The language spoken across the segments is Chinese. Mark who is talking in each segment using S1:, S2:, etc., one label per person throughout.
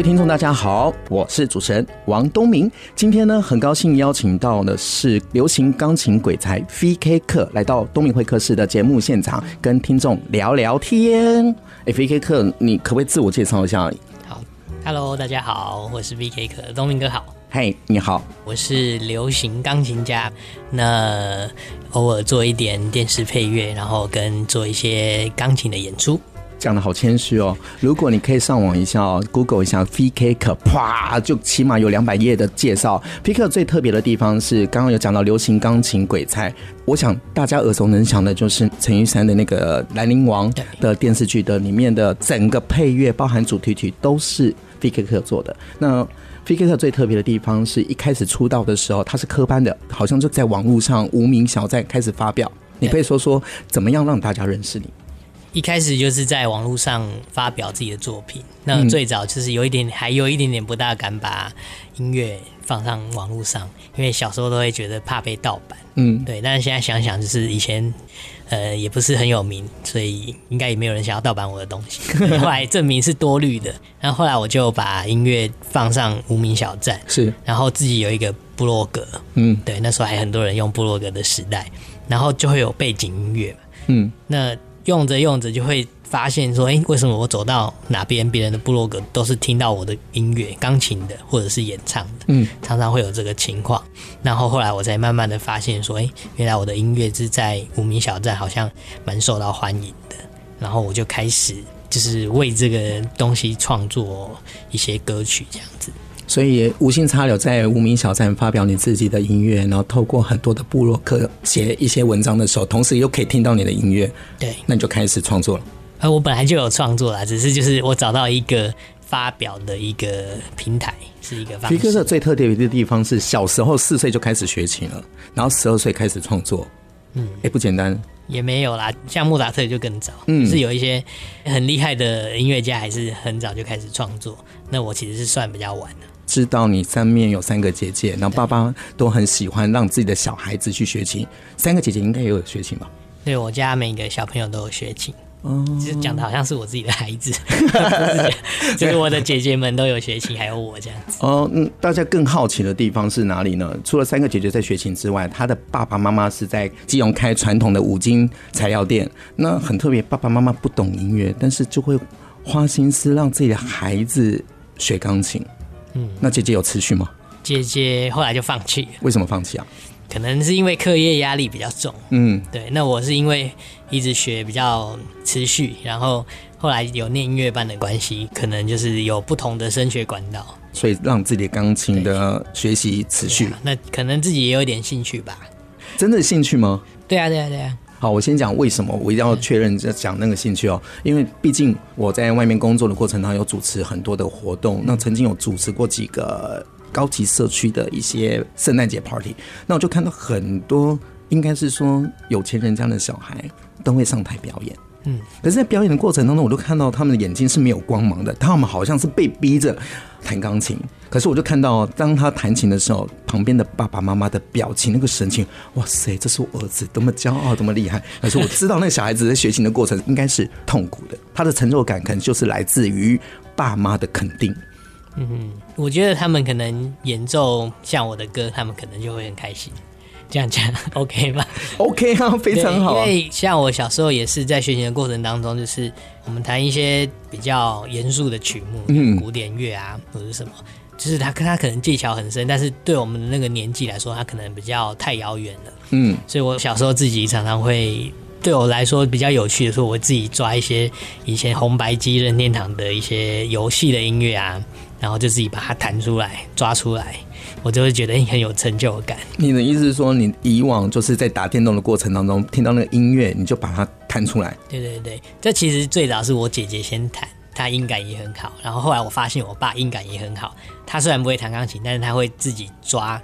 S1: 位听众，大家好，我是主持人王东明。今天呢，很高兴邀请到的是流行钢琴鬼才 VK 客来到东明会客室的节目现场，跟听众聊聊天。哎，VK 客，你可不可以自我介绍一下？
S2: 好，Hello，大家好，我是 VK 客，东明哥好。
S1: 嘿，你好，
S2: 我是流行钢琴家，那偶尔做一点电视配乐，然后跟做一些钢琴的演出。
S1: 讲得好谦虚哦！如果你可以上网一下哦，Google 一下 VK 客，啪，就起码有两百页的介绍。VK 客最特别的地方是，刚刚有讲到流行钢琴鬼才，我想大家耳熟能详的就是陈玉珊的那个《兰陵王》的电视剧的里面的整个配乐，包含主题曲都是 VK 客做的。那 VK 客最特别的地方是一开始出道的时候，他是科班的，好像就在网络上无名小站开始发表。你可以说说怎么样让大家认识你？
S2: 一开始就是在网络上发表自己的作品，那最早就是有一点，还有一点点不大敢把音乐放上网络上，因为小时候都会觉得怕被盗版，嗯，对。但是现在想想，就是以前呃也不是很有名，所以应该也没有人想要盗版我的东西。后来证明是多虑的，然后后来我就把音乐放上无名小站，
S1: 是，
S2: 然后自己有一个部落格，嗯，对，那时候还很多人用部落格的时代，然后就会有背景音乐，嗯，那。用着用着就会发现说，哎，为什么我走到哪边，别人的部落格都是听到我的音乐，钢琴的或者是演唱的，嗯，常常会有这个情况。然后后来我才慢慢的发现说，哎，原来我的音乐是在无名小站好像蛮受到欢迎的。然后我就开始就是为这个东西创作一些歌曲这样子。
S1: 所以无心插柳在无名小站发表你自己的音乐，然后透过很多的部落客写一些文章的时候，同时又可以听到你的音乐。
S2: 对，
S1: 那你就开始创作了。
S2: 呃，我本来就有创作啦，只是就是我找到一个发表的一个平台，是一个方式。
S1: 皮克特最特别的地方是小时候四岁就开始学琴了，然后十二岁开始创作。嗯，哎、欸，不简单。
S2: 也没有啦，像莫扎特就更早，嗯，是有一些很厉害的音乐家，还是很早就开始创作。那我其实是算比较晚的。
S1: 知道你上面有三个姐姐，然后爸爸都很喜欢让自己的小孩子去学琴。三个姐姐应该也有学琴吧？
S2: 对，我家每个小朋友都有学琴。哦，其实讲的好像是我自己的孩子，就是我的姐姐们都有学琴，还有我这样子。
S1: 哦，嗯，大家更好奇的地方是哪里呢？除了三个姐姐在学琴之外，她的爸爸妈妈是在基隆开传统的五金材料店。那很特别，爸爸妈妈不懂音乐，但是就会花心思让自己的孩子学钢琴。嗯，那姐姐有持续吗？
S2: 姐姐后来就放弃了。
S1: 为什么放弃啊？
S2: 可能是因为课业压力比较重。嗯，对。那我是因为一直学比较持续，然后后来有念音乐班的关系，可能就是有不同的升学管道，
S1: 所以让自己的钢琴的学习持续。
S2: 那可能自己也有点兴趣吧。
S1: 真的兴趣吗？
S2: 对啊，对啊，对啊。
S1: 好，我先讲为什么我一定要确认在讲那个兴趣哦，因为毕竟我在外面工作的过程当中有主持很多的活动，那曾经有主持过几个高级社区的一些圣诞节 party，那我就看到很多应该是说有钱人家的小孩都会上台表演，嗯，可是，在表演的过程当中，我都看到他们的眼睛是没有光芒的，他们好像是被逼着弹钢琴。可是我就看到，当他弹琴的时候，旁边的爸爸妈妈的表情，那个神情，哇塞，这是我儿子，多么骄傲，多么厉害！可是我知道，那小孩子在学琴的过程应该是痛苦的，他的成就感可能就是来自于爸妈的肯定。
S2: 嗯，我觉得他们可能演奏像我的歌，他们可能就会很开心。这样讲 OK 吗
S1: ？OK 啊，非常好。
S2: 因为像我小时候也是在学习的过程当中，就是我们弹一些比较严肃的曲目，嗯，古典乐啊，或者什么。就是他，他可能技巧很深，但是对我们的那个年纪来说，他可能比较太遥远了。嗯，所以我小时候自己常常会，对我来说比较有趣的是，我自己抓一些以前红白机任天堂的一些游戏的音乐啊，然后就自己把它弹出来，抓出来，我就会觉得很有成就感。
S1: 你的意思是说，你以往就是在打电动的过程当中听到那个音乐，你就把它弹出来？
S2: 对对对，这其实最早是我姐姐先弹。她音感也很好，然后后来我发现我爸音感也很好。他虽然不会弹钢琴，但是他会自己抓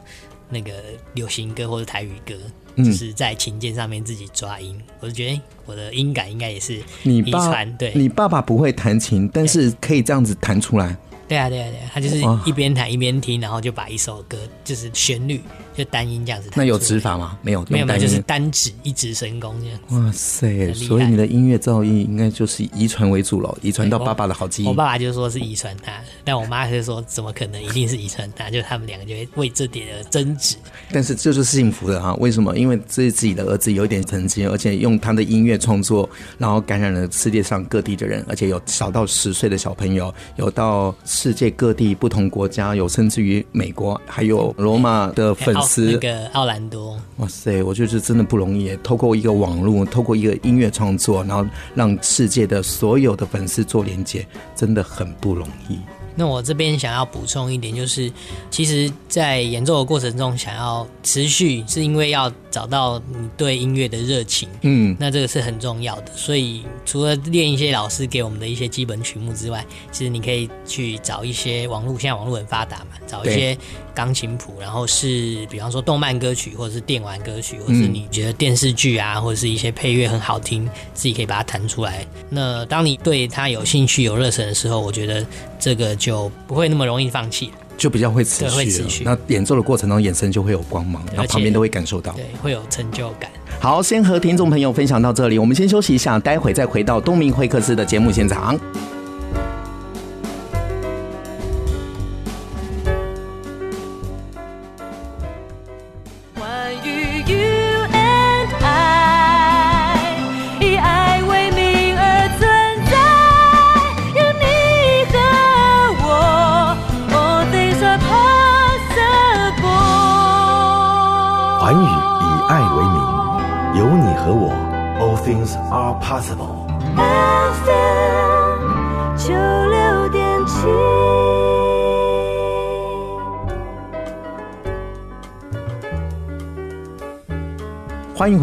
S2: 那个流行歌或者台语歌，就是在琴键上面自己抓音。我就觉得我的音感应该也是遗传。对，
S1: 你爸爸不会弹琴，但是可以这样子弹出来。
S2: 对啊，对啊，对啊，他就是一边弹一边听，然后就把一首歌就是旋律就单音这样子弹。
S1: 那有指法吗？没有，
S2: 没有，没有，就是单指一指神功这样。
S1: 哇塞！所以你的音乐造诣应该就是遗传为主了，遗传到爸爸的好基因。
S2: 我爸爸就说是遗传他，但我妈是说怎么可能一定是遗传他？就他们两个就会为这点而争执。
S1: 但是这就是幸福的哈、啊？为什么？因为这是自己的儿子有一点成绩，而且用他的音乐创作，然后感染了世界上各地的人，而且有小到十岁的小朋友，有到世界各地。不同国家有，甚至于美国，还有罗马的粉丝，
S2: 那个奥兰多。
S1: 哇塞，我觉得真的不容易。透过一个网络，透过一个音乐创作，然后让世界的所有的粉丝做连接，真的很不容易。
S2: 那我这边想要补充一点，就是其实，在演奏的过程中，想要持续，是因为要找到你对音乐的热情。嗯，那这个是很重要的。所以，除了练一些老师给我们的一些基本曲目之外，其实你可以去找一些网络，现在网络很发达嘛，找一些钢琴谱，然后是比方说动漫歌曲，或者是电玩歌曲，或者是你觉得电视剧啊，或者是一些配乐很好听，自己可以把它弹出来。那当你对它有兴趣、有热忱的时候，我觉得这个。就不会那么容易放弃，
S1: 就比较会持续。会持续。那演奏的过程中，眼神就会有光芒，然后旁边都会感受到，
S2: 对，会有成就感。
S1: 好，先和听众朋友分享到这里，我们先休息一下，待会再回到东明会客室的节目现场。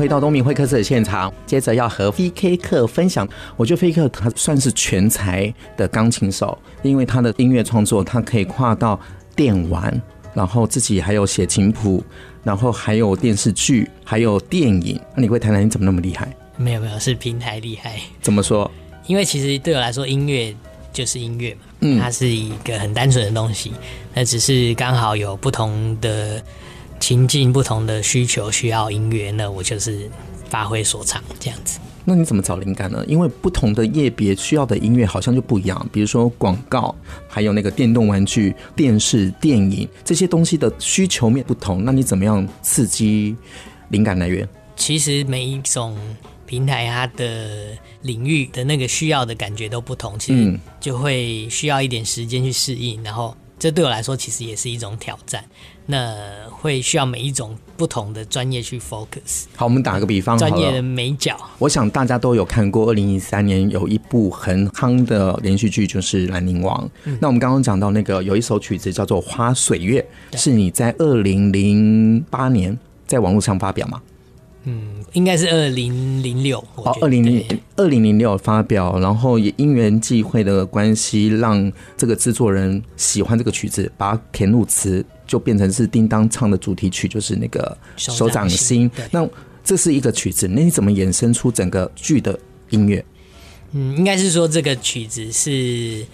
S1: 回到东明会客室的现场。接着要和飞 K 客分享，我觉得飞 K 客他算是全才的钢琴手，因为他的音乐创作，他可以跨到电玩，然后自己还有写琴谱，然后还有电视剧，还有电影。那你会谈谈？你怎么那么厉害？
S2: 没有没有，是平台厉害。
S1: 怎么说？
S2: 因为其实对我来说，音乐就是音乐嘛，嗯，它是一个很单纯的东西。那只是刚好有不同的情境、不同的需求需要音乐，那我就是发挥所长这样子。
S1: 那你怎么找灵感呢？因为不同的业别需要的音乐好像就不一样。比如说广告，还有那个电动玩具、电视、电影这些东西的需求面不同，那你怎么样刺激灵感来源？
S2: 其实每一种。平台它的领域的那个需要的感觉都不同，其实就会需要一点时间去适应。然后这对我来说其实也是一种挑战。那会需要每一种不同的专业去 focus。
S1: 好，我们打个比方，专
S2: 业的美角。
S1: 我想大家都有看过，二零一三年有一部很夯的连续剧，就是《兰陵王》。嗯。那我们刚刚讲到那个有一首曲子叫做《花水月》，是你在二零零八年在网络上发表吗？
S2: 嗯，应该是二零零六
S1: 哦，二零零二零零六发表，然后也因缘际会的关系，让这个制作人喜欢这个曲子，把它填入词，就变成是叮当唱的主题曲，就是那个手掌心。那这是一个曲子，那你怎么衍生出整个剧的音乐？
S2: 嗯，应该是说这个曲子是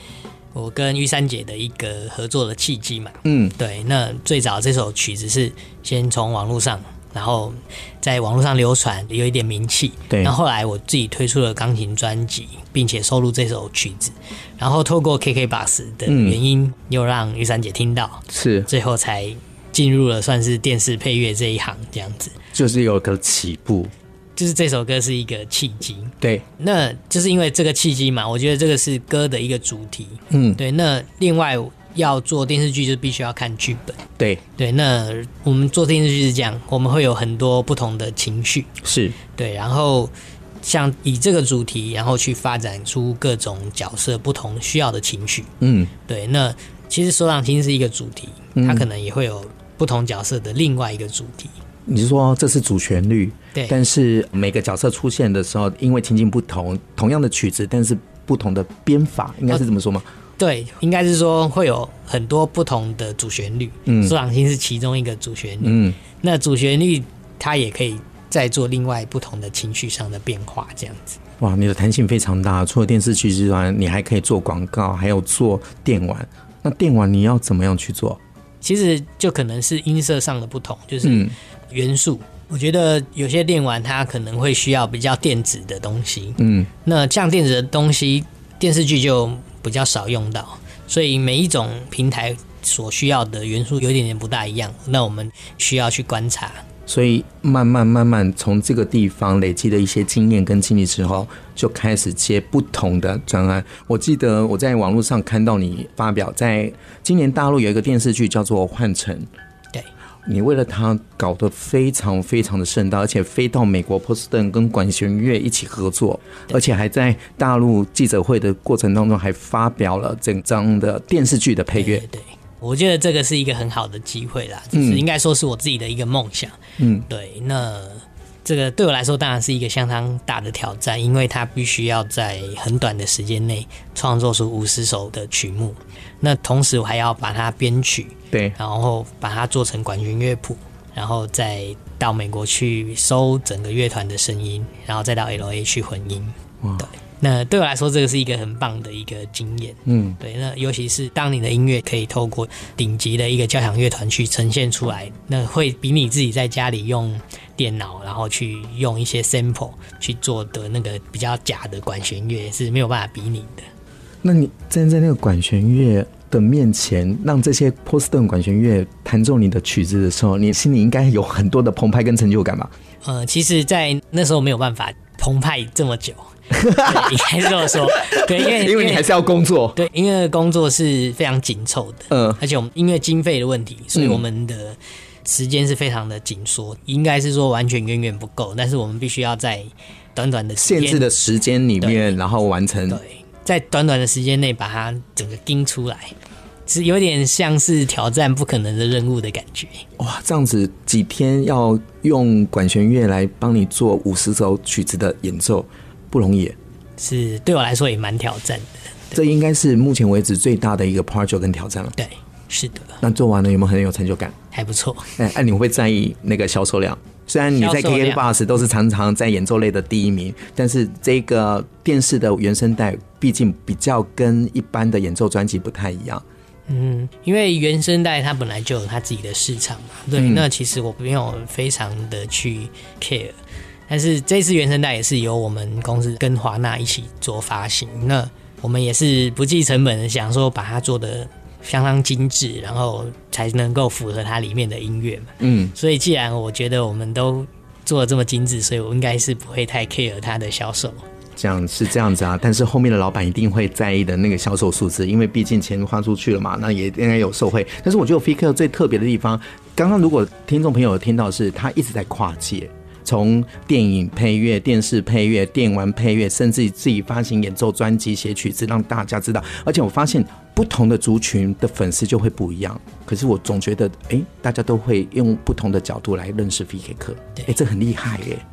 S2: 我跟玉珊姐的一个合作的契机嘛。嗯，对。那最早这首曲子是先从网络上。然后在网络上流传，有一点名气。对。然后后来我自己推出了钢琴专辑，并且收录这首曲子。然后透过 KKBOX 的原因，嗯、又让玉珊姐听到，是最后才进入了算是电视配乐这一行，这样子。
S1: 就是有个起步，
S2: 就是这首歌是一个契机。
S1: 对。那
S2: 就是因为这个契机嘛，我觉得这个是歌的一个主题。嗯。对。那另外。要做电视剧，就必须要看剧本。
S1: 对
S2: 对，那我们做电视剧是这样，我们会有很多不同的情绪，
S1: 是对，然后像以这个主题，然后去发展出各种角色不同需要的情绪。嗯，对。那其实手掌心是一个主题，它可能也会有不同角色的另外一个主题。你是说这是主旋律？对。但是每个角色出现的时候，因为情境不同，同样的曲子，但是不同的编法，应该是这么说吗？
S2: 对，应该是说会有很多不同的主旋律，嗯，苏朗星是其中一个主旋律，嗯，那主旋律它也可以再做另外不同的情绪上的变化，这样子。
S1: 哇，你的弹性非常大，除了电视剧之外，你还可以做广告，还有做电玩。那电玩你要怎么样去做？
S2: 其实就可能是音色上的不同，就是元素。嗯、我觉得有些电玩它可能会需要比较电子的东西，嗯，那像电子的东西，电视剧就比较少用到，所以每一种平台所需要的元素有点点不大一样。那我们需要去观察。
S1: 所以慢慢慢慢从这个地方累积的一些经验跟经历之后，就开始接不同的专案。我记得我在网络上看到你发表，在今年大陆有一个电视剧叫做《幻城》，
S2: 对，
S1: 你为了它搞得非常非常的盛大，而且飞到美国波士顿跟管弦乐一起合作，而且还在大陆记者会的过程当中还发表了整张的电视剧的配
S2: 乐。我觉得这个是一个很好的机会啦，就是应该说是我自己的一个梦想。嗯，对。那这个对我来说当然是一个相当大的挑战，因为它必须要在很短的时间内创作出五十首的曲目。那同时我还要把它编曲，
S1: 对，
S2: 然后把它做成管弦乐谱，然后再到美国去收整个乐团的声音，然后再到 LA 去混音。哇，对。那对我来说，这个是一个很棒的一个经验。嗯，对。那尤其是当你的音乐可以透过顶级的一个交响乐团去呈现出来，那会比你自己在家里用电脑，然后去用一些 sample 去做的那个比较假的管弦乐是没有办法比拟的。
S1: 那你站在那个管弦乐的面前，让这些波士顿管弦乐弹奏你的曲子的时候，你心里应该有很多的澎湃跟成就感吧？
S2: 呃，其实，在那时候没有办法澎湃这么久。应该这么说，对，因为
S1: 因为你还是要工作，
S2: 对，因为工作是非常紧凑的，嗯，而且我们因为经费的问题，所以我们的时间是非常的紧缩，应该是说完全远远不够，但是我们必须要在短短的
S1: 限制的时间里面，然后完成，
S2: 对，在短短的时间内把它整个盯出来，是有点像是挑战不可能的任务的感觉。
S1: 哇，这样子几天要用管弦乐来帮你做五十首曲子的演奏。不容易，
S2: 是对我来说也蛮挑战的。
S1: 这应该是目前为止最大的一个 project 跟挑战了。
S2: 对，是的。
S1: 那做完了有没有很有成就感？
S2: 还不错。
S1: 哎，哎，你会不会在意那个销售量？虽然你在 KKBOX 都是常常在演奏类的第一名，但是这个电视的原声带毕竟比较跟一般的演奏专辑不太一样。
S2: 嗯，因为原声带它本来就有它自己的市场嘛。对，嗯、那其实我没有非常的去 care。但是这次原声带也是由我们公司跟华纳一起做发行，那我们也是不计成本的想说把它做的相当精致，然后才能够符合它里面的音乐嘛。嗯，所以既然我觉得我们都做的这么精致，所以我应该是不会太 care 它的销售。
S1: 这样是这样子啊，但是后面的老板一定会在意的那个销售数字，因为毕竟钱花出去了嘛，那也应该有受惠。但是我觉得 Faker 最特别的地方，刚刚如果听众朋友有听到是，他一直在跨界。从电影配乐、电视配乐、电玩配乐，甚至自己发行演奏专辑、写曲子，让大家知道。而且我发现，不同的族群的粉丝就会不一样。可是我总觉得，哎、欸，大家都会用不同的角度来认识 VK 课。哎、欸，这很厉害耶、欸！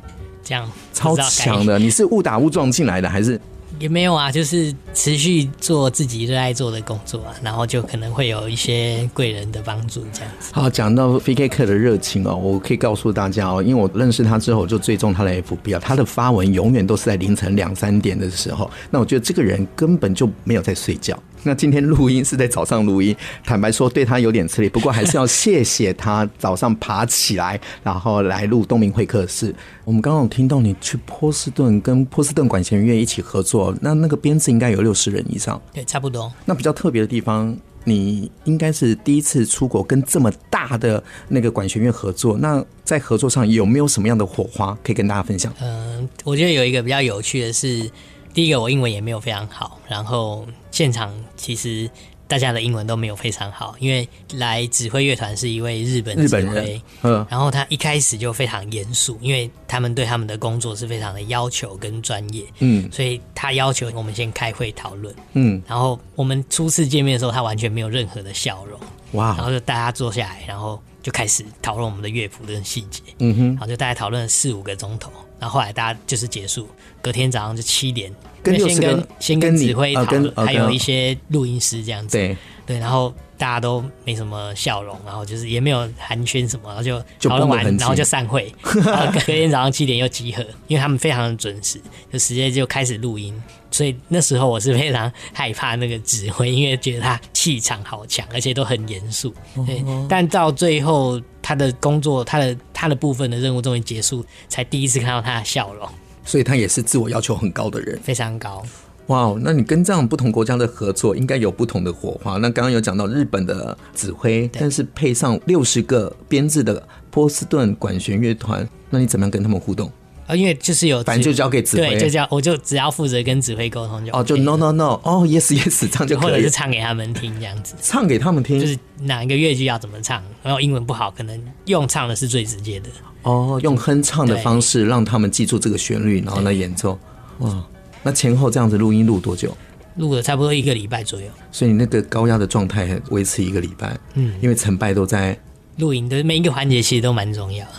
S2: 这样
S1: 超强的，你是误打误撞进来的，还是？
S2: 也没有啊，就是持续做自己热爱做的工作啊，然后就可能会有一些贵人的帮助这样子。
S1: 好，讲到 VK 课的热情哦，我可以告诉大家哦，因为我认识他之后，我就追踪他的 FB 啊，他的发文永远都是在凌晨两三点的时候。那我觉得这个人根本就没有在睡觉。那今天录音是在早上录音，坦白说对他有点吃力，不过还是要谢谢他早上爬起来，然后来录东明会客室。我们刚刚有听到你去波士顿跟波士顿管弦乐一起合作，那那个编制应该有六十人以上，
S2: 对，差不多。
S1: 那比较特别的地方，你应该是第一次出国跟这么大的那个管弦乐合作，那在合作上有没有什么样的火花可以跟大家分享？
S2: 嗯、呃，我觉得有一个比较有趣的是。第一个，我英文也没有非常好，然后现场其实大家的英文都没有非常好，因为来指挥乐团是一位日本指挥，日本人，嗯，然后他一开始就非常严肃，因为他们对他们的工作是非常的要求跟专业，嗯，所以他要求我们先开会讨论，嗯，然后我们初次见面的时候，他完全没有任何的笑容，哇，然后就大家坐下来，然后就开始讨论我们的乐谱跟细节，嗯哼，然后就大概讨论了四五个钟头。然后后来大家就是结束，隔天早上就七点，
S1: 跟
S2: 先跟先跟指挥讨论，
S1: 呃、
S2: 还有一些录音师这样子。
S1: 对
S2: 对，然后大家都没什么笑容，然后就是也没有寒暄什么，然后就讨论完，然后就散会。然后隔天早上七点又集合，因为他们非常的准时，就直接就开始录音。所以那时候我是非常害怕那个指挥，因为觉得他气场好强，而且都很严肃。对，但到最后他的工作，他的他的部分的任务终于结束，才第一次看到他的笑容。
S1: 所以他也是自我要求很高的人，
S2: 非常高。
S1: 哇，那你跟这样不同国家的合作，应该有不同的火花。那刚刚有讲到日本的指挥，但是配上六十个编制的波士顿管弦乐团，那你怎么样跟他们互动？
S2: 啊，因为就是有，
S1: 反正就交给指挥，
S2: 对，就叫我就只要负责跟指挥沟通就
S1: 哦，就 no no no，哦 yes yes，这样就可以，
S2: 或者是唱给他们听这样子，
S1: 唱给他们听，
S2: 就是哪一个乐句要怎么唱，然后英文不好，可能用唱的是最直接的。
S1: 哦，用哼唱的方式让他们记住这个旋律，然后来演奏。哇，那前后这样子录音录多久？
S2: 录了差不多一个礼拜左右。
S1: 所以你那个高压的状态维持一个礼拜，嗯，因为成败都在
S2: 录音的每一个环节，其实都蛮重要。的。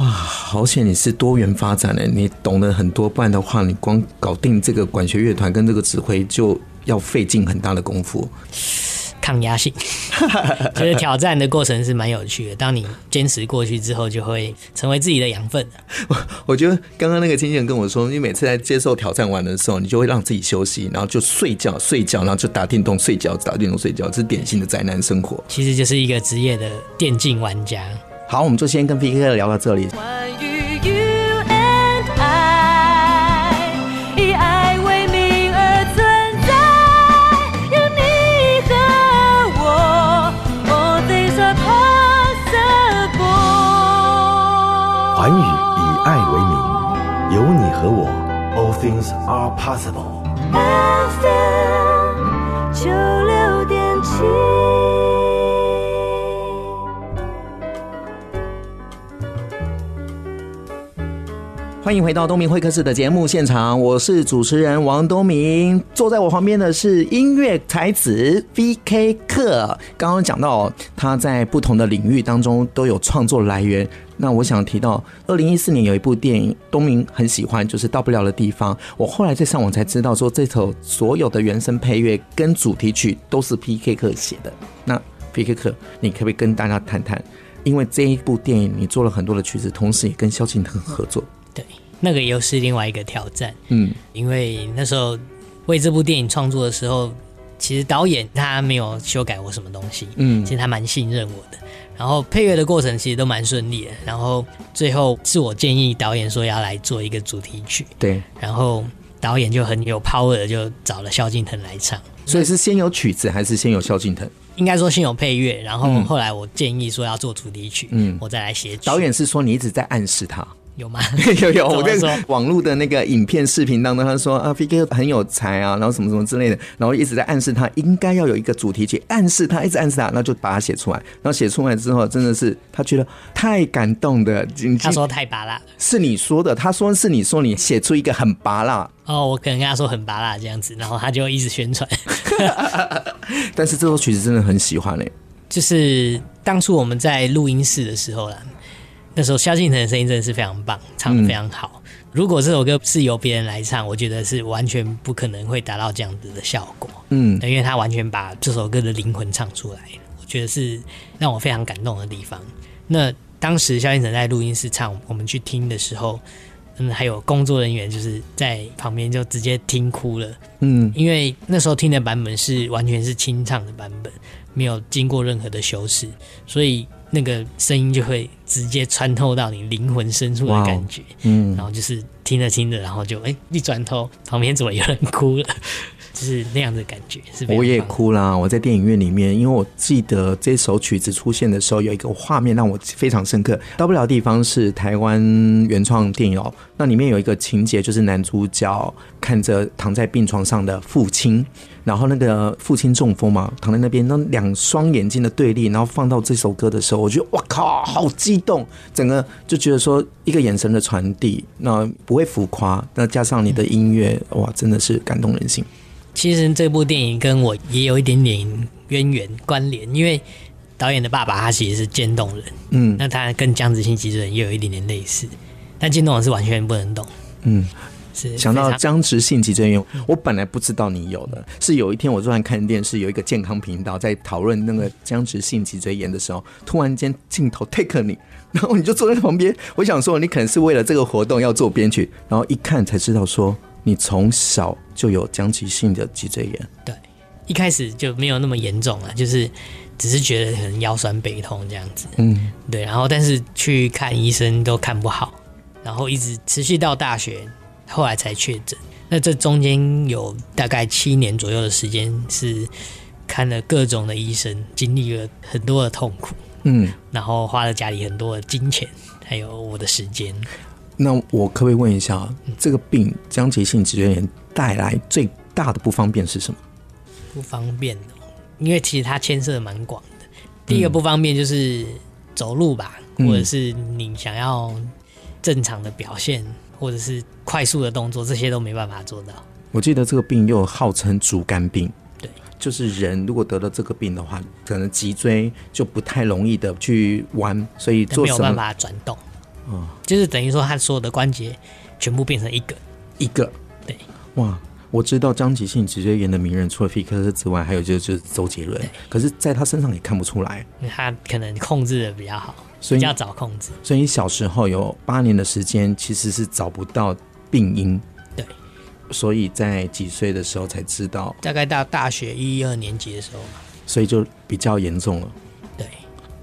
S1: 哇，好险你是多元发展的，你懂得很多，不然的话，你光搞定这个管弦乐团跟这个指挥就要费尽很大的功夫。
S2: 抗压性，觉 得挑战的过程是蛮有趣的。当你坚持过去之后，就会成为自己的养分。
S1: 我我觉得刚刚那个经纪人跟我说，你每次在接受挑战完的时候，你就会让自己休息，然后就睡觉睡觉，然后就打电动睡觉，打电动睡觉，这是典型的宅男生活。
S2: 其实就是一个职业的电竞玩家。
S1: 好，我们就先跟 PK 聊到这里。
S3: 关于 you and I，以爱为名而存在，有你和我，All things are possible。
S4: 寰宇以爱为名，有你和我，All things are possible。
S1: 欢迎回到东明会客室的节目现场，我是主持人王东明。坐在我旁边的是音乐才子 VK 客。刚刚讲到他在不同的领域当中都有创作来源。那我想提到，二零一四年有一部电影，东明很喜欢，就是到不了的地方。我后来在上网才知道，说这首所有的原声配乐跟主题曲都是 VK 客写的。那 VK 客，你可不可以跟大家谈谈？因为这一部电影你做了很多的曲子，同时也跟萧敬腾合作。
S2: 对，那个又是另外一个挑战。嗯，因为那时候为这部电影创作的时候，其实导演他没有修改我什么东西。嗯，其实他蛮信任我的。然后配乐的过程其实都蛮顺利的。然后最后是我建议导演说要来做一个主题曲。
S1: 对，
S2: 然后导演就很有 power，就找了萧敬腾来唱。
S1: 所以是先有曲子还是先有萧敬腾？
S2: 应该说先有配乐，然后后来我建议说要做主题曲，嗯，我再来写曲。
S1: 导演是说你一直在暗示他。
S2: 有吗？
S1: 有 有，我在网络的那个影片视频当中，他说啊，VK 很有才啊，然后什么什么之类的，然后一直在暗示他应该要有一个主题曲，暗示他，一直暗示他，然后就把它写出来，然后写出来之后，真的是他觉得太感动的。
S2: 他说太拔辣，
S1: 是你说的，他说是你说你写出一个很拔辣
S2: 哦，我可能跟他说很拔辣这样子，然后他就一直宣传。
S1: 但是这首曲子真的很喜欢嘞、欸，
S2: 就是当初我们在录音室的时候啦。那时候萧敬腾的声音真的是非常棒，唱的非常好。嗯、如果这首歌是由别人来唱，我觉得是完全不可能会达到这样子的效果。嗯，因为他完全把这首歌的灵魂唱出来，我觉得是让我非常感动的地方。那当时萧敬腾在录音室唱，我们去听的时候，嗯，还有工作人员就是在旁边就直接听哭了。嗯，因为那时候听的版本是完全是清唱的版本，没有经过任何的修饰，所以。那个声音就会直接穿透到你灵魂深处的感觉，嗯，然后就是听着听着，然后就哎、欸，一转头旁边怎么有人哭了，就是那样的感觉。是我
S1: 也哭啦，我在电影院里面，因为我记得这首曲子出现的时候，有一个画面让我非常深刻。到不了的地方是台湾原创电影哦，那里面有一个情节，就是男主角看着躺在病床上的父亲。然后那个父亲中风嘛，躺在那边，那两双眼睛的对立，然后放到这首歌的时候，我觉得哇靠，好激动，整个就觉得说一个眼神的传递，那不会浮夸，那加上你的音乐，哇，真的是感动人心。
S2: 其实这部电影跟我也有一点点渊源关联，因为导演的爸爸他其实是渐冻人，嗯，那他跟江子欣其实也有一点点类似。但渐冻人是完全不能动。
S1: 嗯，
S2: 是
S1: 想到僵直性脊椎炎，我本来不知道你有的，是有一天我突然看电视，有一个健康频道在讨论那个僵直性脊椎炎的时候，突然间镜头 take 你，然后你就坐在旁边。我想说，你可能是为了这个活动要做编曲，然后一看才知道说，你从小就有僵直性的脊椎炎。
S2: 对，一开始就没有那么严重啊，就是只是觉得可能腰酸背痛这样子。
S1: 嗯，
S2: 对，然后但是去看医生都看不好，然后一直持续到大学，后来才确诊。那这中间有大概七年左右的时间是看了各种的医生，经历了很多的痛苦，
S1: 嗯，
S2: 然后花了家里很多的金钱，还有我的时间。
S1: 那我可不可以问一下，这个病僵直性脊椎炎带来最大的不方便是什么？
S2: 不方便的，因为其实它牵涉蛮广的。第一个不方便就是走路吧，
S1: 嗯
S2: 或者是你想要正常的表现，或者是快速的动作，这些都没办法做到。
S1: 我记得这个病又号称竹竿病，
S2: 对，
S1: 就是人如果得了这个病的话，可能脊椎就不太容易的去弯，所以做
S2: 没有办法转动，
S1: 嗯，
S2: 就是等于说他所有的关节全部变成一个，
S1: 一个。
S2: 对，
S1: 哇。我知道张吉信直接演的名人，除了皮克斯之外，还有就是就是周杰伦。可是，在他身上也看不出
S2: 来，他可能控制的比较好，
S1: 所以
S2: 比较早控制。
S1: 所以你小时候有八年的时间，其实是找不到病因。
S2: 对，
S1: 所以在几岁的时候才知道，
S2: 大概到大学一二年级的时候，
S1: 所以就比较严重了。
S2: 对，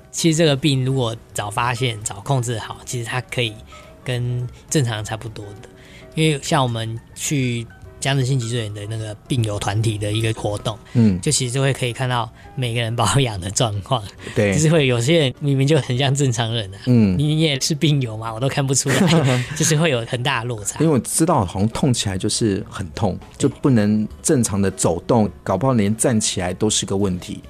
S2: 其实这个病如果早发现、早控制好，其实它可以跟正常人差不多的。因为像我们去。僵直性脊椎炎的那个病友团体的一个活动，
S1: 嗯，
S2: 就其实就会可以看到每个人保养的状况，
S1: 对，
S2: 就是会有些人明明就很像正常人啊，
S1: 嗯，
S2: 你也是病友嘛，我都看不出来，就是会有很大的落差。
S1: 因为我知道好像痛起来就是很痛，就不能正常的走动，搞不好连站起来都是个问题。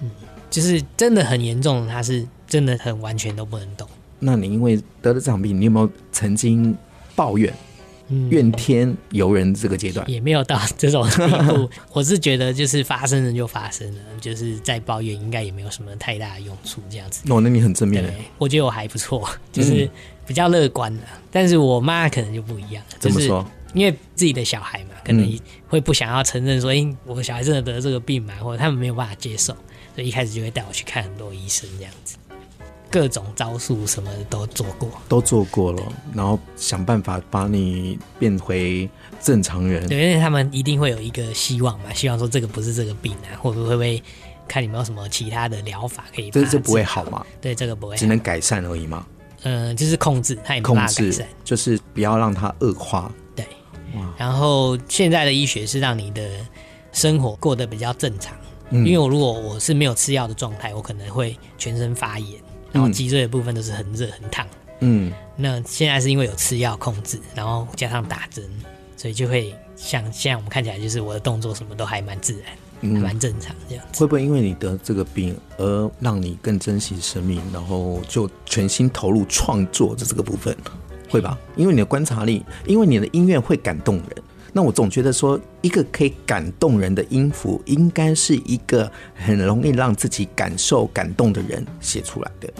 S2: 嗯，就是真的很严重，他是真的很完全都不能动。
S1: 那你因为得了这场病，你有没有曾经抱怨？怨天尤人这个阶段、
S2: 嗯、也没有到 这种地步，我是觉得就是发生了就发生了，就是再抱怨应该也没有什么太大的用处，这样子。
S1: 哦，那你很正面。
S2: 的，我觉得我还不错，就是比较乐观的。嗯、但是我妈可能就不一样，
S1: 怎么说？
S2: 因为自己的小孩嘛，可能会不想要承认说，哎、欸，我小孩真的得这个病嘛，或者他们没有办法接受，所以一开始就会带我去看很多医生，这样子。各种招数什么的都做过，
S1: 都做过了，然后想办法把你变回正常人。
S2: 对，因为他们一定会有一个希望嘛，希望说这个不是这个病啊，或者会不会看你没有什么其他的疗法可以？
S1: 这这不会好吗？
S2: 对，这个不会，
S1: 只能改善而已嘛。
S2: 嗯、呃，就是控制，他也没办法改善，
S1: 就是不要让它恶化。
S2: 对，哇。然后现在的医学是让你的生活过得比较正常，嗯、因为我如果我是没有吃药的状态，我可能会全身发炎。然后脊椎的部分都是很热很烫，嗯，那现在是因为有吃药控制，然后加上打针，所以就会像现在我们看起来，就是我的动作什么都还蛮自然，嗯，蛮正常这样子。
S1: 会不会因为你得这个病而让你更珍惜生命，然后就全心投入创作的这个部分？会吧？因为你的观察力，因为你的音乐会感动人。那我总觉得说，一个可以感动人的音符，应该是一个很容易让自己感受感动的人写出来的。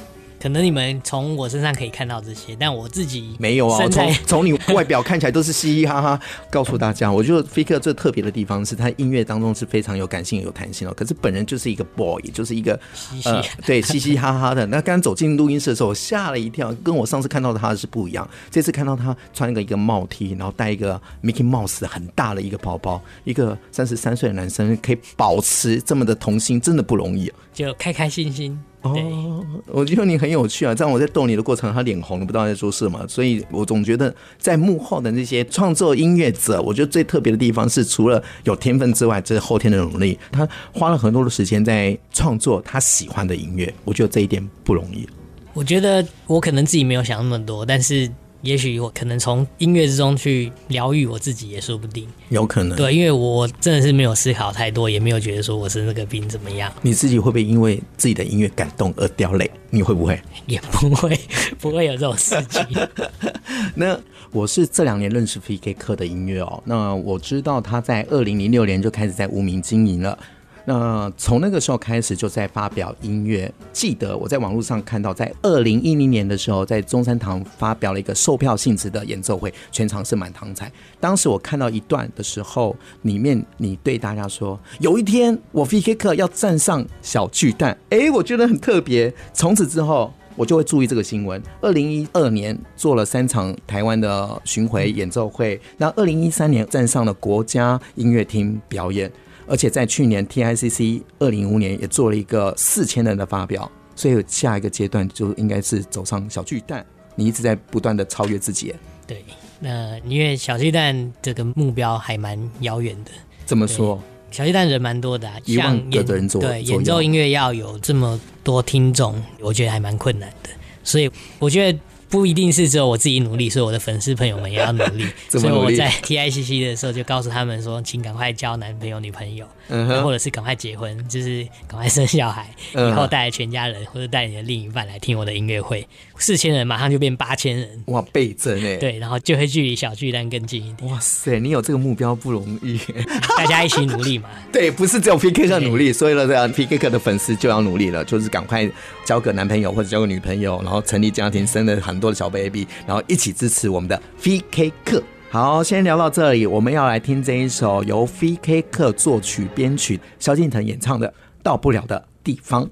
S2: 可能你们从我身上可以看到这些，但我自己
S1: 没有啊。从从你外表看起来都是嘻嘻哈哈。告诉大家，我觉得 Faker 最特别的地方是他音乐当中是非常有感性、有弹性哦。可是本人就是一个 boy，就是一个
S2: 嘻嘻
S1: 呃，对，嘻嘻哈哈的。那刚刚走进录音室的时候，我吓了一跳，跟我上次看到的他是不一样。这次看到他穿一个一个帽 T，然后带一个 Mickey Mouse 很大的一个包包，一个三十三岁的男生可以保持这么的童心，真的不容易啊。
S2: 就开开心心。
S1: 哦，我觉得你很有趣啊！这样我在逗你的过程，他脸红了，不知道在说什么。所以我总觉得，在幕后的那些创作音乐者，我觉得最特别的地方是，除了有天分之外，这是后天的努力。他花了很多的时间在创作他喜欢的音乐，我觉得这一点不容易。
S2: 我觉得我可能自己没有想那么多，但是。也许我可能从音乐之中去疗愈我自己也说不定，
S1: 有可能。
S2: 对，因为我真的是没有思考太多，也没有觉得说我是那个病怎么样。
S1: 你自己会不会因为自己的音乐感动而掉泪？你会不会？
S2: 也不会，不会有这种事情。
S1: 那我是这两年认识 PK 课的音乐哦，那我知道他在二零零六年就开始在无名经营了。那从那个时候开始就在发表音乐。记得我在网络上看到，在二零一零年的时候，在中山堂发表了一个售票性质的演奏会，全场是满堂彩。当时我看到一段的时候，里面你对大家说：“有一天我 VK 课要站上小巨蛋。”哎，我觉得很特别。从此之后，我就会注意这个新闻。二零一二年做了三场台湾的巡回演奏会，那二零一三年站上了国家音乐厅表演。而且在去年 TICC 二零一五年也做了一个四千人的发表，所以下一个阶段就应该是走上小巨蛋。你一直在不断的超越自己。
S2: 对，那因为小巨蛋这个目标还蛮遥远的。
S1: 怎么说？
S2: 小巨蛋人蛮多的、啊，
S1: 一万个人做
S2: 对演奏音乐要有这么多听众，我觉得还蛮困难的。所以我觉得。不一定是只有我自己努力，所以我的粉丝朋友们也要努力。努力所以我在 TICC 的时候就告诉他们说，请赶快交男朋友、女朋友，嗯、或者是赶快结婚，就是赶快生小孩，以后带全家人或者带你的另一半来听我的音乐会。四千人马上就变八千人，
S1: 哇，倍增哎！
S2: 对，然后就会距离小巨蛋更近一点。
S1: 哇塞，你有这个目标不容易，
S2: 大家一起努力嘛。
S1: 对，不是只有 PK 要努力，所以了这样 PK 课的粉丝就要努力了，就是赶快交个男朋友或者交个女朋友，然后成立家庭，生了很多的小 baby，然后一起支持我们的 VK 课。好，先聊到这里，我们要来听这一首由 VK 课作曲编曲，萧敬腾演唱的《到不了的地方》。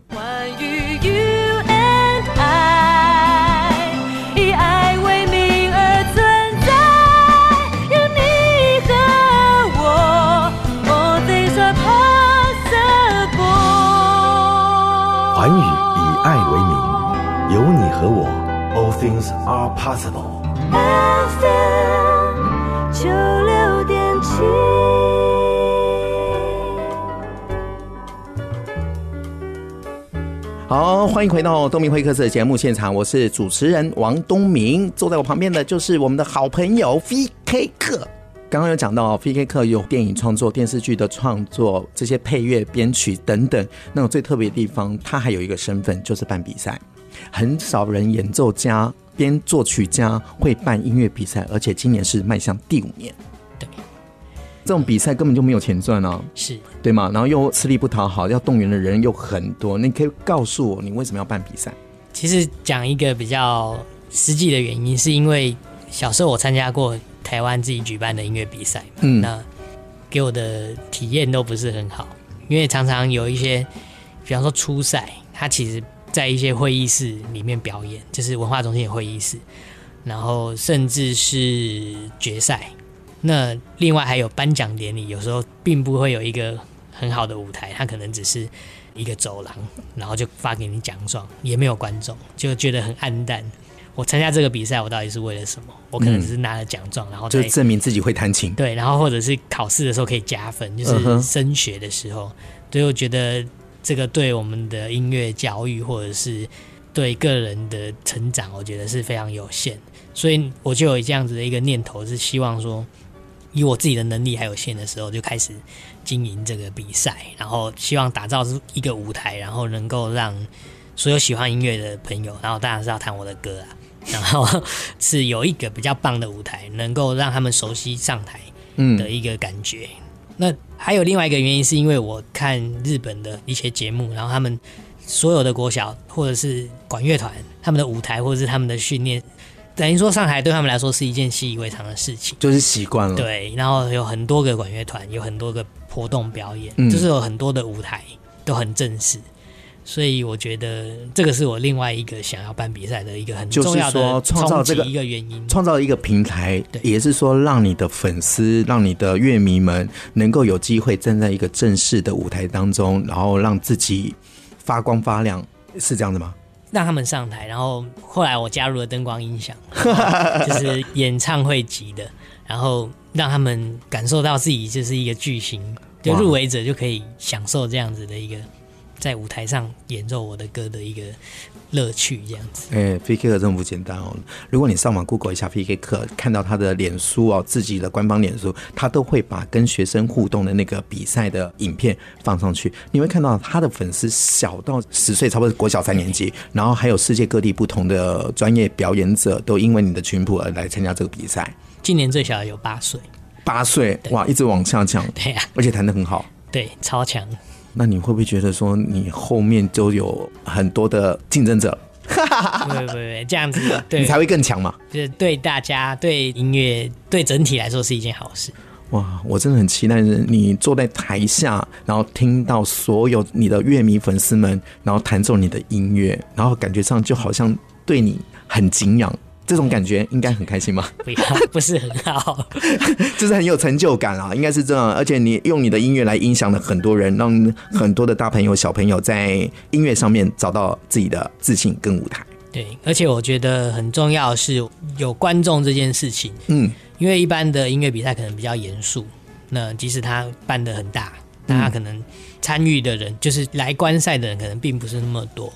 S4: Things are possible。
S3: FM 九六点七。
S1: 好，欢迎回到东明会客室的节目现场，我是主持人王东明，坐在我旁边的就是我们的好朋友 VK 克。刚刚有讲到，VK 课有电影创作、电视剧的创作，这些配乐、编曲等等。那种最特别的地方，他还有一个身份，就是办比赛。很少人演奏家、编作曲家会办音乐比赛，而且今年是迈向第五年。
S2: 对，
S1: 这种比赛根本就没有钱赚啊，
S2: 是
S1: 对吗？然后又吃力不讨好，要动员的人又很多。你可以告诉我，你为什么要办比赛？
S2: 其实讲一个比较实际的原因，是因为小时候我参加过。台湾自己举办的音乐比赛，嗯，那给我的体验都不是很好，因为常常有一些，比方说初赛，它其实在一些会议室里面表演，就是文化中心的会议室，然后甚至是决赛，那另外还有颁奖典礼，有时候并不会有一个很好的舞台，它可能只是一个走廊，然后就发给你奖状，也没有观众，就觉得很黯淡。我参加这个比赛，我到底是为了什么？我可能只是拿了奖状，嗯、然后
S1: 就证明自己会弹琴。
S2: 对，然后或者是考试的时候可以加分，就是升学的时候。所以我觉得这个对我们的音乐教育，或者是对个人的成长，我觉得是非常有限。所以我就有这样子的一个念头，是希望说，以我自己的能力还有限的时候，就开始经营这个比赛，然后希望打造出一个舞台，然后能够让所有喜欢音乐的朋友，然后当然是要弹我的歌啊。然后是有一个比较棒的舞台，能够让他们熟悉上台的一个感觉。那还有另外一个原因，是因为我看日本的一些节目，然后他们所有的国小或者是管乐团，他们的舞台或者是他们的训练，等于说上台对他们来说是一件习以为常的事情，
S1: 就是习惯了。
S2: 对，然后有很多个管乐团，有很多个活动表演，嗯、就是有很多的舞台都很正式。所以我觉得这个是我另外一个想要办比赛的一个很重要的创造这个一个原因，
S1: 创造一个平台，也是说让你的粉丝、让你的乐迷们能够有机会站在一个正式的舞台当中，然后让自己发光发亮，是这样的吗？
S2: 让他们上台，然后后来我加入了灯光音响，就是演唱会级的，然后让他们感受到自己就是一个巨星，就入围者就可以享受这样子的一个。在舞台上演奏我的歌的一个乐趣，这样子。
S1: 哎、欸、VK 课真的不简单哦！如果你上网 Google 一下 P.K. 课，看到他的脸书哦，自己的官方脸书，他都会把跟学生互动的那个比赛的影片放上去。你会看到他的粉丝小到十岁，差不多国小三年级，然后还有世界各地不同的专业表演者，都因为你的群谱而来参加这个比赛。
S2: 今年最小的有八岁，
S1: 八岁哇，一直往下降，
S2: 对呀、啊，
S1: 而且弹得很好，
S2: 对，超强。
S1: 那你会不会觉得说你后面就有很多的竞争者？
S2: 不会不会，这样子 对
S1: 你才会更强嘛？
S2: 就是对大家、对音乐、对整体来说是一件好事。
S1: 哇，我真的很期待你坐在台下，然后听到所有你的乐迷粉丝们，然后弹奏你的音乐，然后感觉上就好像对你很敬仰。这种感觉应该很开心吗？
S2: 不要，不是很好，
S1: 就是很有成就感啊，应该是这样。而且你用你的音乐来影响了很多人，让很多的大朋友、小朋友在音乐上面找到自己的自信跟舞台。
S2: 对，而且我觉得很重要的是有观众这件事情。嗯，因为一般的音乐比赛可能比较严肃，那即使他办的很大，大家可能参与的人，就是来观赛的人，可能并不是那么多。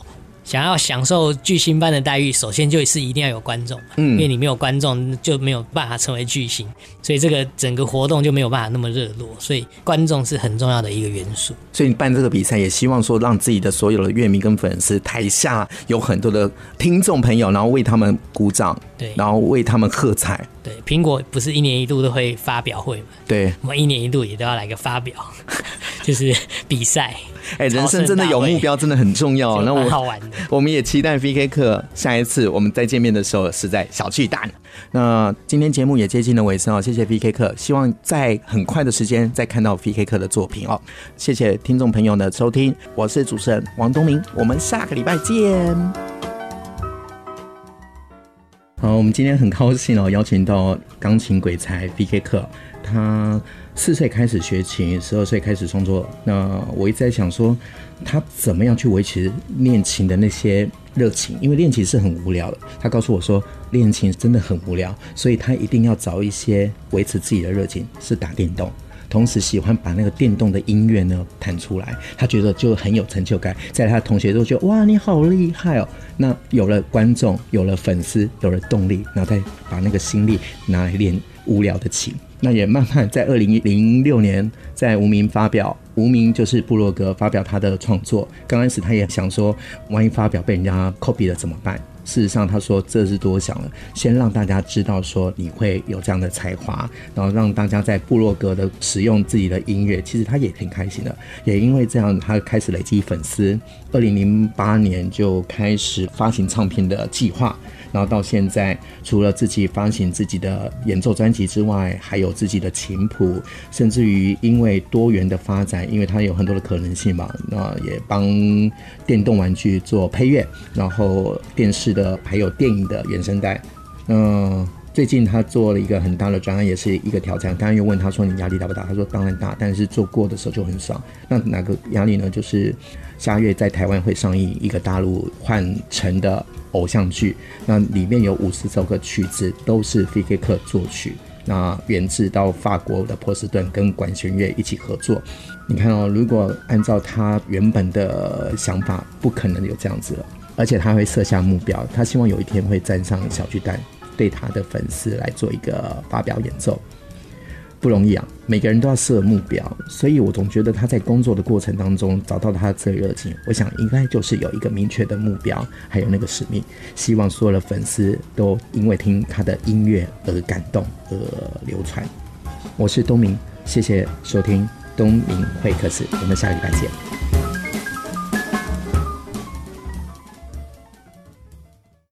S2: 想要享受巨星般的待遇，首先就是一定要有观众，嗯，因为你没有观众就没有办法成为巨星，所以这个整个活动就没有办法那么热络，所以观众是很重要的一个元素。
S1: 所以你办这个比赛也希望说，让自己的所有的乐迷跟粉丝，台下有很多的听众朋友，然后为他们鼓掌，
S2: 对，
S1: 然后为他们喝彩。
S2: 对，苹果不是一年一度都会发表会吗？
S1: 对，
S2: 我们一年一度也都要来个发表，就是比赛。
S1: 哎，人生真的有目标，真的很重要。那我
S2: 好玩的，
S1: 我们也期待 VK 课下一次我们再见面的时候是在小巨蛋。那今天节目也接近了尾声哦，谢谢 VK 课，希望在很快的时间再看到 VK 课的作品哦。谢谢听众朋友的收听，我是主持人王东明，我们下个礼拜见。好，我们今天很高兴哦，邀请到钢琴鬼才 B.K. 克，他。四岁开始学琴，十二岁开始创作。那我一直在想说，他怎么样去维持练琴的那些热情？因为练琴是很无聊的。他告诉我说，练琴真的很无聊，所以他一定要找一些维持自己的热情，是打电动，同时喜欢把那个电动的音乐呢弹出来。他觉得就很有成就感，在他的同学都觉得哇，你好厉害哦。那有了观众，有了粉丝，有了动力，然后再把那个心力拿来练无聊的琴。那也慢慢在二零零六年，在无名发表，无名就是布洛格发表他的创作。刚开始他也想说，万一发表被人家 copy 了怎么办？事实上他说这是多想了，先让大家知道说你会有这样的才华，然后让大家在部落格的使用自己的音乐，其实他也挺开心的。也因为这样，他开始累积粉丝。二零零八年就开始发行唱片的计划。然后到现在，除了自己发行自己的演奏专辑之外，还有自己的琴谱，甚至于因为多元的发展，因为它有很多的可能性嘛，那也帮电动玩具做配乐，然后电视的还有电影的原声带。嗯，最近他做了一个很大的专案，也是一个挑战。刚刚又问他说：“你压力大不大？”他说：“当然大，但是做过的时候就很爽。”那哪个压力呢？就是下月在台湾会上映一个大陆换乘的。偶像剧，那里面有五十首歌曲子都是 VK 课作曲，那源自到法国的波士顿跟管弦乐一起合作。你看哦，如果按照他原本的想法，不可能有这样子了。而且他会设下目标，他希望有一天会站上小巨蛋，对他的粉丝来做一个发表演奏。不容易啊，每个人都要设目标，所以我总觉得他在工作的过程当中找到他的热情。我想应该就是有一个明确的目标，还有那个使命，希望所有的粉丝都因为听他的音乐而感动而流传。我是东明，谢谢收听东明会客室，我们下个礼拜见。